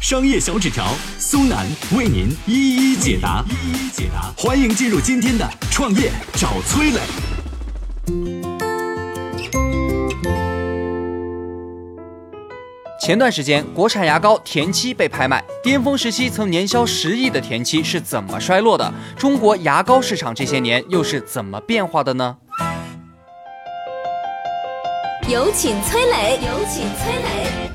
商业小纸条苏南为您一一解答，一一解答。欢迎进入今天的创业找崔磊。前段时间，国产牙膏田七被拍卖，巅峰时期曾年销十亿的田七是怎么衰落的？中国牙膏市场这些年又是怎么变化的呢？有请崔磊，有请崔磊。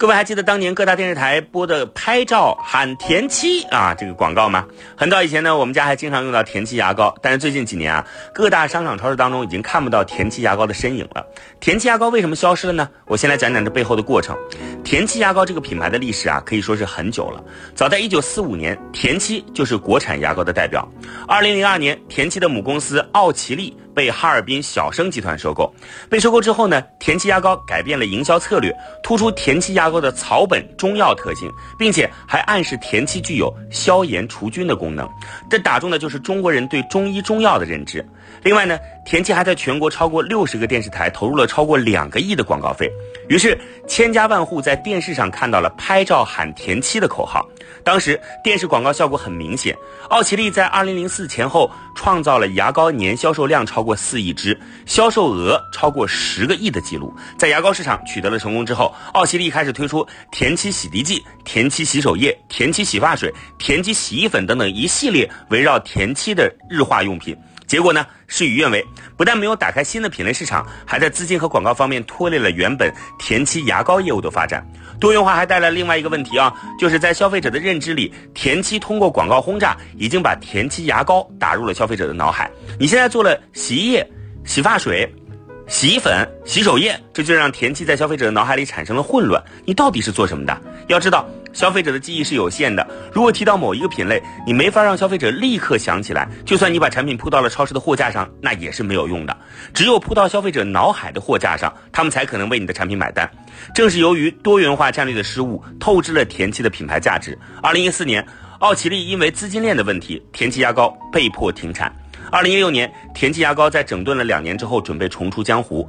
各位还记得当年各大电视台播的拍照喊田七啊这个广告吗？很早以前呢，我们家还经常用到田七牙膏，但是最近几年啊，各大商场超市当中已经看不到田七牙膏的身影了。田七牙膏为什么消失了呢？我先来讲讲这背后的过程。田七牙膏这个品牌的历史啊，可以说是很久了。早在1945年，田七就是国产牙膏的代表。2002年，田七的母公司奥奇丽。被哈尔滨小生集团收购，被收购之后呢，田七牙膏改变了营销策略，突出田七牙膏的草本中药特性，并且还暗示田七具有消炎除菌的功能，这打中的就是中国人对中医中药的认知。另外呢，田七还在全国超过六十个电视台投入了超过两个亿的广告费，于是千家万户在电视上看到了“拍照喊田七”的口号。当时电视广告效果很明显，奥奇丽在二零零四前后创造了牙膏年销售量超过四亿支，销售额超过十个亿的记录。在牙膏市场取得了成功之后，奥奇丽开始推出田七洗涤剂、田七洗手液、田七洗发水、田七洗衣粉等等一系列围绕田七的日化用品。结果呢，事与愿违，不但没有打开新的品类市场，还在资金和广告方面拖累了原本田七牙膏业务的发展。多元化还带来另外一个问题啊，就是在消费者的认知里，田七通过广告轰炸，已经把田七牙膏打入了消费者的脑海。你现在做了洗衣液、洗发水。洗衣粉、洗手液，这就让田七在消费者的脑海里产生了混乱。你到底是做什么的？要知道，消费者的记忆是有限的。如果提到某一个品类，你没法让消费者立刻想起来。就算你把产品铺到了超市的货架上，那也是没有用的。只有铺到消费者脑海的货架上，他们才可能为你的产品买单。正是由于多元化战略的失误，透支了田七的品牌价值。二零一四年，奥奇丽因为资金链的问题，田七牙膏被迫停产。二零一六年，田七牙膏在整顿了两年之后，准备重出江湖，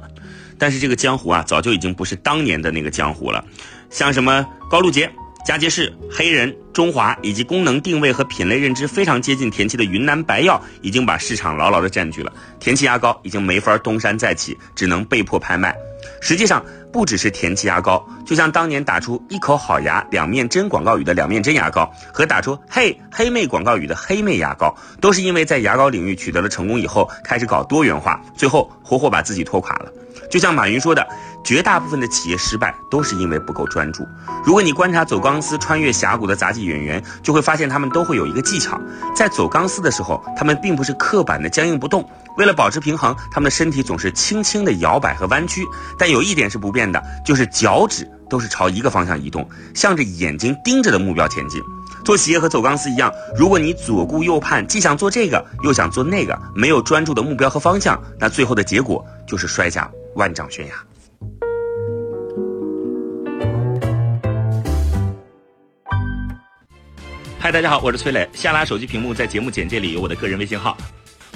但是这个江湖啊，早就已经不是当年的那个江湖了。像什么高露洁、佳洁士、黑人、中华，以及功能定位和品类认知非常接近田七的云南白药，已经把市场牢牢的占据了。田七牙膏已经没法东山再起，只能被迫拍卖。实际上，不只是田七牙膏，就像当年打出“一口好牙，两面针”广告语的两面针牙膏，和打出“嘿黑妹”广告语的黑妹牙膏，都是因为在牙膏领域取得了成功以后，开始搞多元化，最后活活把自己拖垮了。就像马云说的，绝大部分的企业失败都是因为不够专注。如果你观察走钢丝穿越峡谷的杂技演员，就会发现他们都会有一个技巧，在走钢丝的时候，他们并不是刻板的僵硬不动。为了保持平衡，他们的身体总是轻轻的摇摆和弯曲，但有一点是不变变的，就是脚趾都是朝一个方向移动，向着眼睛盯着的目标前进。做企业和走钢丝一样，如果你左顾右盼，既想做这个又想做那个，没有专注的目标和方向，那最后的结果就是摔下万丈悬崖。嗨，大家好，我是崔磊。下拉手机屏幕，在节目简介里有我的个人微信号。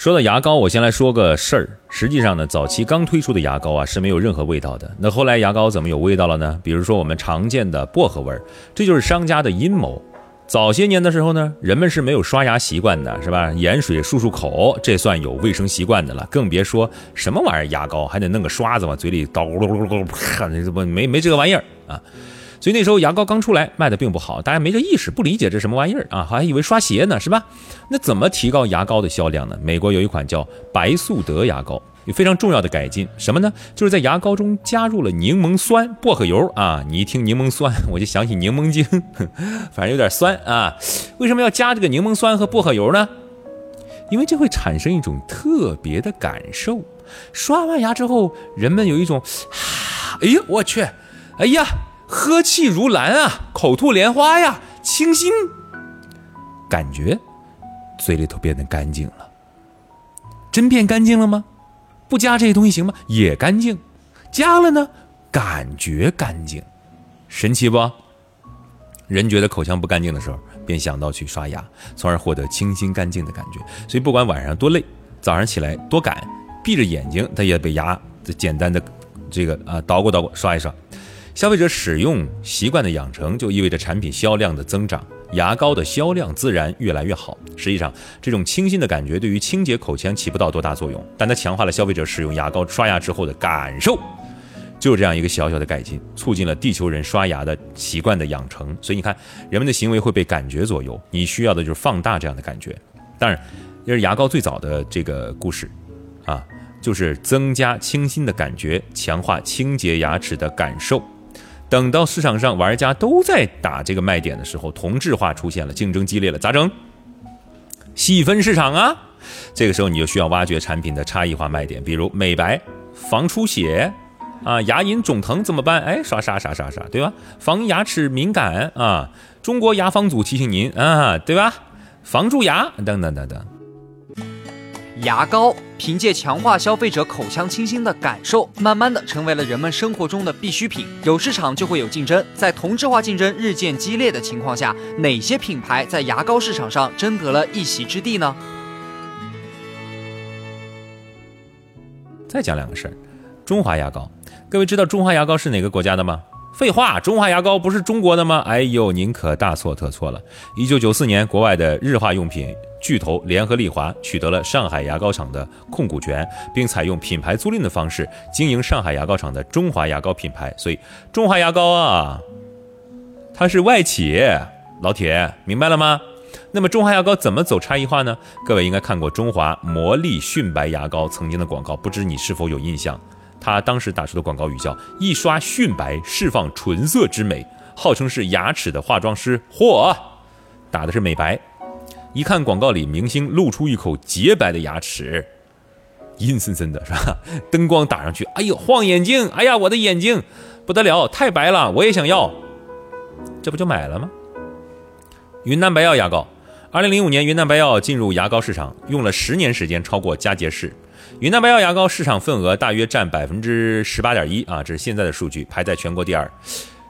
说到牙膏，我先来说个事儿。实际上呢，早期刚推出的牙膏啊是没有任何味道的。那后来牙膏怎么有味道了呢？比如说我们常见的薄荷味儿，这就是商家的阴谋。早些年的时候呢，人们是没有刷牙习惯的，是吧？盐水漱漱口，这算有卫生习惯的了。更别说什么玩意儿牙膏，还得弄个刷子往嘴里叨咕噜噜噜，啪，这不没没这个玩意儿啊。所以那时候牙膏刚出来，卖的并不好，大家没这意识，不理解这什么玩意儿啊，还以为刷鞋呢，是吧？那怎么提高牙膏的销量呢？美国有一款叫白素德牙膏，有非常重要的改进，什么呢？就是在牙膏中加入了柠檬酸、薄荷油啊。你一听柠檬酸，我就想起柠檬精，反正有点酸啊。为什么要加这个柠檬酸和薄荷油呢？因为这会产生一种特别的感受。刷完牙之后，人们有一种，哎呀，我去，哎呀，呵气如兰啊，口吐莲花呀，清新，感觉嘴里头变得干净了。真变干净了吗？不加这些东西行吗？也干净。加了呢，感觉干净，神奇不？人觉得口腔不干净的时候，便想到去刷牙，从而获得清新干净的感觉。所以不管晚上多累，早上起来多赶，闭着眼睛，他也被牙简单的这个啊捣鼓捣鼓刷一刷。消费者使用习惯的养成，就意味着产品销量的增长，牙膏的销量自然越来越好。实际上，这种清新的感觉对于清洁口腔起不到多大作用，但它强化了消费者使用牙膏刷牙之后的感受。就这样一个小小的改进，促进了地球人刷牙的习惯的养成。所以你看，人们的行为会被感觉左右。你需要的就是放大这样的感觉。当然，这是牙膏最早的这个故事，啊，就是增加清新的感觉，强化清洁牙齿的感受。等到市场上玩家都在打这个卖点的时候，同质化出现了，竞争激烈了，咋整？细分市场啊！这个时候你就需要挖掘产品的差异化卖点，比如美白、防出血。啊，牙龈肿疼怎么办？哎，刷刷刷刷刷，对吧？防牙齿敏感啊，中国牙防组提醒您啊，对吧？防蛀牙等等等等。牙膏凭借强化消费者口腔清新的感受，慢慢的成为了人们生活中的必需品。有市场就会有竞争，在同质化竞争日渐激烈的情况下，哪些品牌在牙膏市场上争得了一席之地呢？再讲两个事儿，中华牙膏。各位知道中华牙膏是哪个国家的吗？废话，中华牙膏不是中国的吗？哎呦，您可大错特错了。一九九四年，国外的日化用品巨头联合利华取得了上海牙膏厂的控股权，并采用品牌租赁的方式经营上海牙膏厂的中华牙膏品牌。所以，中华牙膏啊，它是外企。老铁，明白了吗？那么，中华牙膏怎么走差异化呢？各位应该看过中华魔力迅白牙膏曾经的广告，不知你是否有印象？他当时打出的广告语叫“一刷迅白，释放纯色之美”，号称是牙齿的化妆师。嚯，打的是美白。一看广告里明星露出一口洁白的牙齿，阴森森的是吧？灯光打上去，哎呦，晃眼睛！哎呀，我的眼睛不得了，太白了，我也想要。这不就买了吗？云南白药牙膏，二零零五年云南白药进入牙膏市场，用了十年时间超过佳洁士。云南白药牙膏市场份额大约占百分之十八点一啊，这是现在的数据，排在全国第二，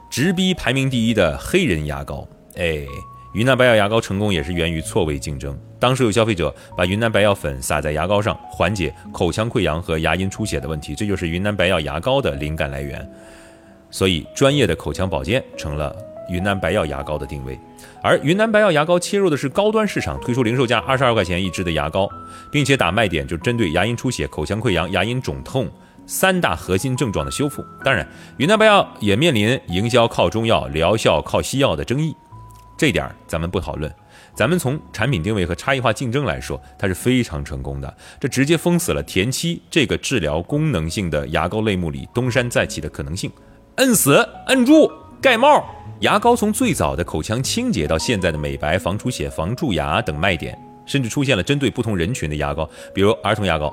直逼排名第一的黑人牙膏。哎，云南白药牙膏成功也是源于错位竞争。当时有消费者把云南白药粉撒在牙膏上，缓解口腔溃疡和牙龈出血的问题，这就是云南白药牙膏的灵感来源。所以，专业的口腔保健成了云南白药牙膏的定位。而云南白药牙膏切入的是高端市场，推出零售价二十二块钱一支的牙膏，并且打卖点就针对牙龈出血、口腔溃疡、牙龈肿痛三大核心症状的修复。当然，云南白药也面临营销靠中药、疗效靠西药的争议，这点咱们不讨论。咱们从产品定位和差异化竞争来说，它是非常成功的。这直接封死了田七这个治疗功能性的牙膏类目里东山再起的可能性，摁死、摁住、盖帽。牙膏从最早的口腔清洁到现在的美白、防出血、防蛀牙等卖点，甚至出现了针对不同人群的牙膏，比如儿童牙膏，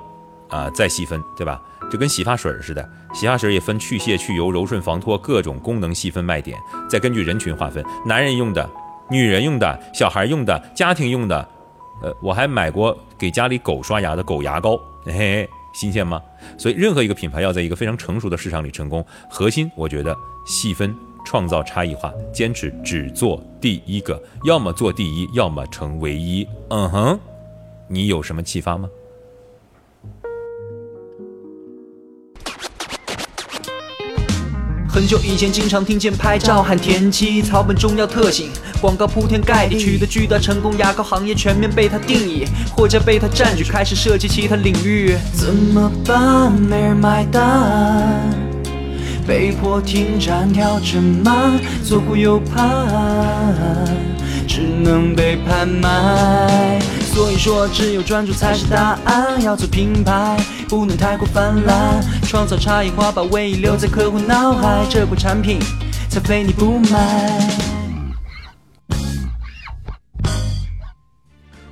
啊，再细分，对吧？就跟洗发水似的，洗发水也分去屑、去油、柔顺、防脱各种功能细分卖点，再根据人群划分，男人用的、女人用的、小孩用的、家庭用的，呃，我还买过给家里狗刷牙的狗牙膏，嘿嘿，新鲜吗？所以任何一个品牌要在一个非常成熟的市场里成功，核心我觉得细分。创造差异化，坚持只做第一个，要么做第一，要么成唯一。嗯哼，你有什么启发吗？很久以前，经常听见拍照喊田七，草本中药特性，广告铺天盖地，取得巨大成功，牙膏行业全面被它定义，货架被它占据，开始涉及其他领域。怎么办？没人买单。被迫停站，调整慢，左顾右盼，只能被拍卖。所以说，只有专注才是答案。要做品牌，不能太过泛滥，创造差异化，把唯一留在客户脑海，这款产品才非你不买。